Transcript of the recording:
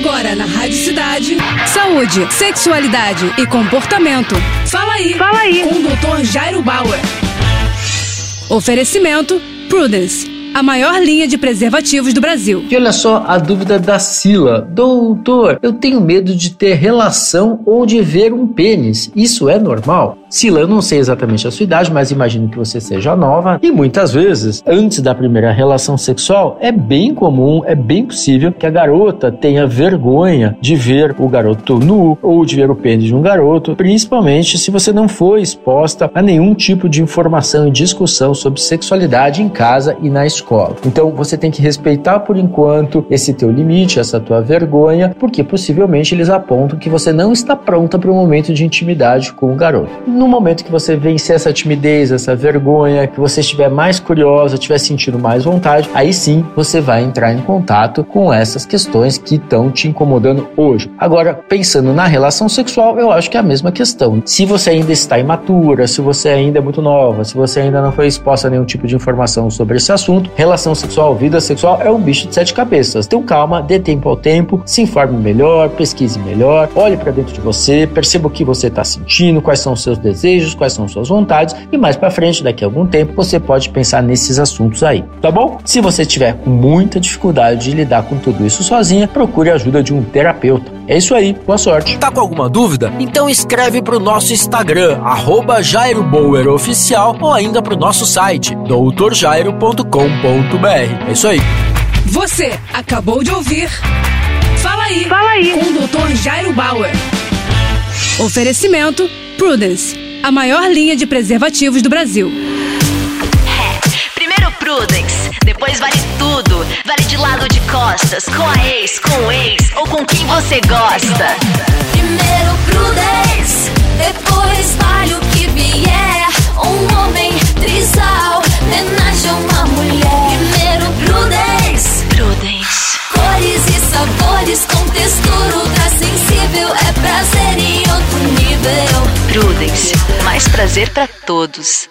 Agora na Rádio Cidade. Saúde, sexualidade e comportamento. Fala aí. Fala aí. Com o Dr. Jairo Bauer. Oferecimento Prudence a maior linha de preservativos do Brasil. E olha só a dúvida da Sila. Doutor, eu tenho medo de ter relação ou de ver um pênis. Isso é normal? Sila, eu não sei exatamente a sua idade, mas imagino que você seja nova. E muitas vezes, antes da primeira relação sexual, é bem comum, é bem possível que a garota tenha vergonha de ver o garoto nu ou de ver o pênis de um garoto, principalmente se você não foi exposta a nenhum tipo de informação e discussão sobre sexualidade em casa e na escola. Então você tem que respeitar por enquanto esse teu limite, essa tua vergonha, porque possivelmente eles apontam que você não está pronta para um momento de intimidade com o garoto no momento que você vencer essa timidez, essa vergonha, que você estiver mais curiosa, estiver sentindo mais vontade, aí sim você vai entrar em contato com essas questões que estão te incomodando hoje. Agora, pensando na relação sexual, eu acho que é a mesma questão. Se você ainda está imatura, se você ainda é muito nova, se você ainda não foi exposta a nenhum tipo de informação sobre esse assunto, relação sexual, vida sexual é um bicho de sete cabeças. Então calma, dê tempo ao tempo, se informe melhor, pesquise melhor, olhe para dentro de você, perceba o que você está sentindo, quais são os seus desejos, quais são suas vontades e mais para frente, daqui a algum tempo, você pode pensar nesses assuntos aí, tá bom? Se você tiver com muita dificuldade de lidar com tudo isso sozinha, procure a ajuda de um terapeuta. É isso aí, boa sorte. Tá com alguma dúvida? Então escreve pro nosso Instagram, arroba Jairo Bauer Oficial, ou ainda pro nosso site, doutorjairo.com.br. É isso aí. Você acabou de ouvir Fala aí, Fala aí. com o Dr. Jairo Bauer. Oferecimento Prudence, a maior linha de preservativos do Brasil. Primeiro Prudence, depois vale tudo. Vale de lado de costas, com a ex, com o ex ou com quem você gosta. Prazer pra todos.